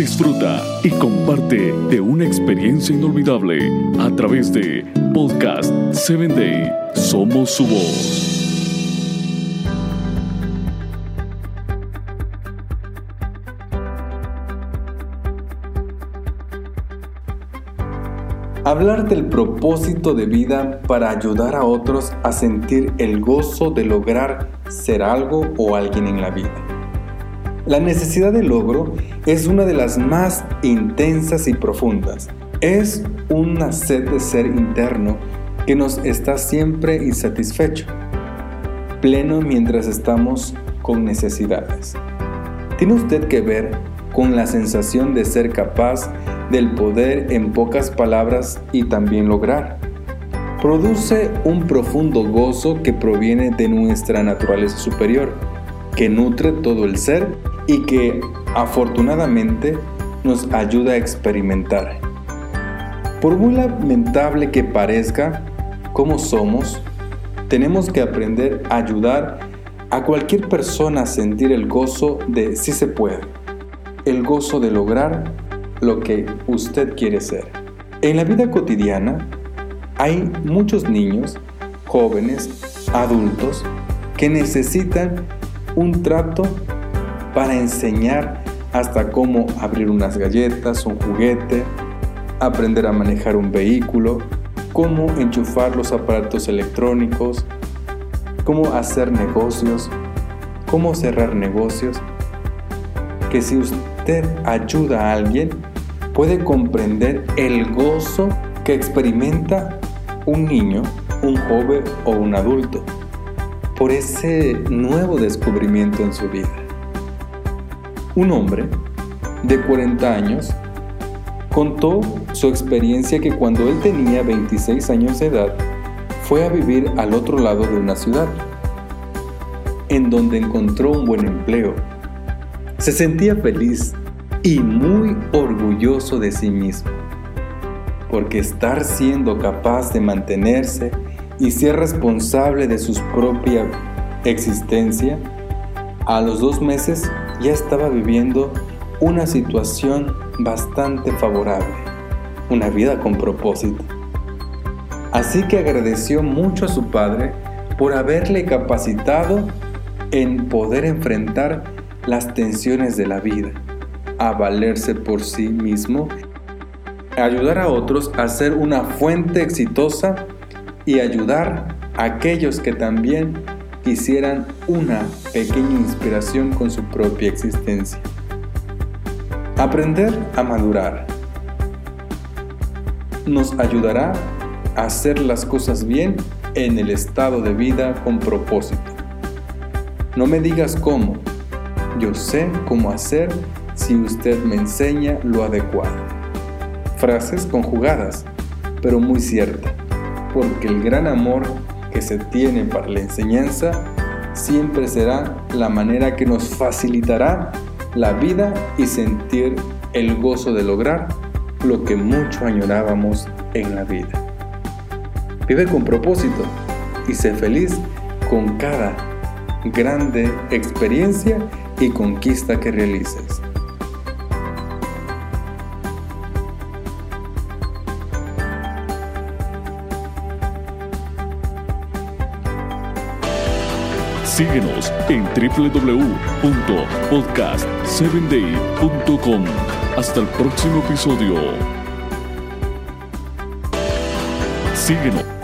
disfruta y comparte de una experiencia inolvidable a través de Podcast 7 Day. Somos su voz. Hablar del propósito de vida para ayudar a otros a sentir el gozo de lograr ser algo o alguien en la vida. La necesidad de logro es una de las más intensas y profundas. Es una sed de ser interno que nos está siempre insatisfecho, pleno mientras estamos con necesidades. Tiene usted que ver con la sensación de ser capaz del poder en pocas palabras y también lograr. Produce un profundo gozo que proviene de nuestra naturaleza superior, que nutre todo el ser y que afortunadamente nos ayuda a experimentar. Por muy lamentable que parezca como somos, tenemos que aprender a ayudar a cualquier persona a sentir el gozo de si se puede, el gozo de lograr lo que usted quiere ser. En la vida cotidiana hay muchos niños, jóvenes, adultos que necesitan un trato para enseñar hasta cómo abrir unas galletas, un juguete, aprender a manejar un vehículo, cómo enchufar los aparatos electrónicos, cómo hacer negocios, cómo cerrar negocios, que si usted ayuda a alguien, puede comprender el gozo que experimenta un niño, un joven o un adulto por ese nuevo descubrimiento en su vida. Un hombre de 40 años contó su experiencia que cuando él tenía 26 años de edad fue a vivir al otro lado de una ciudad, en donde encontró un buen empleo. Se sentía feliz y muy orgulloso de sí mismo, porque estar siendo capaz de mantenerse y ser responsable de su propia existencia, a los dos meses ya estaba viviendo una situación bastante favorable, una vida con propósito. Así que agradeció mucho a su padre por haberle capacitado en poder enfrentar las tensiones de la vida a valerse por sí mismo, ayudar a otros a ser una fuente exitosa y ayudar a aquellos que también quisieran una pequeña inspiración con su propia existencia. Aprender a madurar nos ayudará a hacer las cosas bien en el estado de vida con propósito. No me digas cómo, yo sé cómo hacer si usted me enseña lo adecuado. Frases conjugadas, pero muy cierta, porque el gran amor que se tiene para la enseñanza siempre será la manera que nos facilitará la vida y sentir el gozo de lograr lo que mucho añorábamos en la vida. Vive con propósito y sé feliz con cada grande experiencia y conquista que realices. Síguenos en www.podcast7day.com. Hasta el próximo episodio. Síguenos.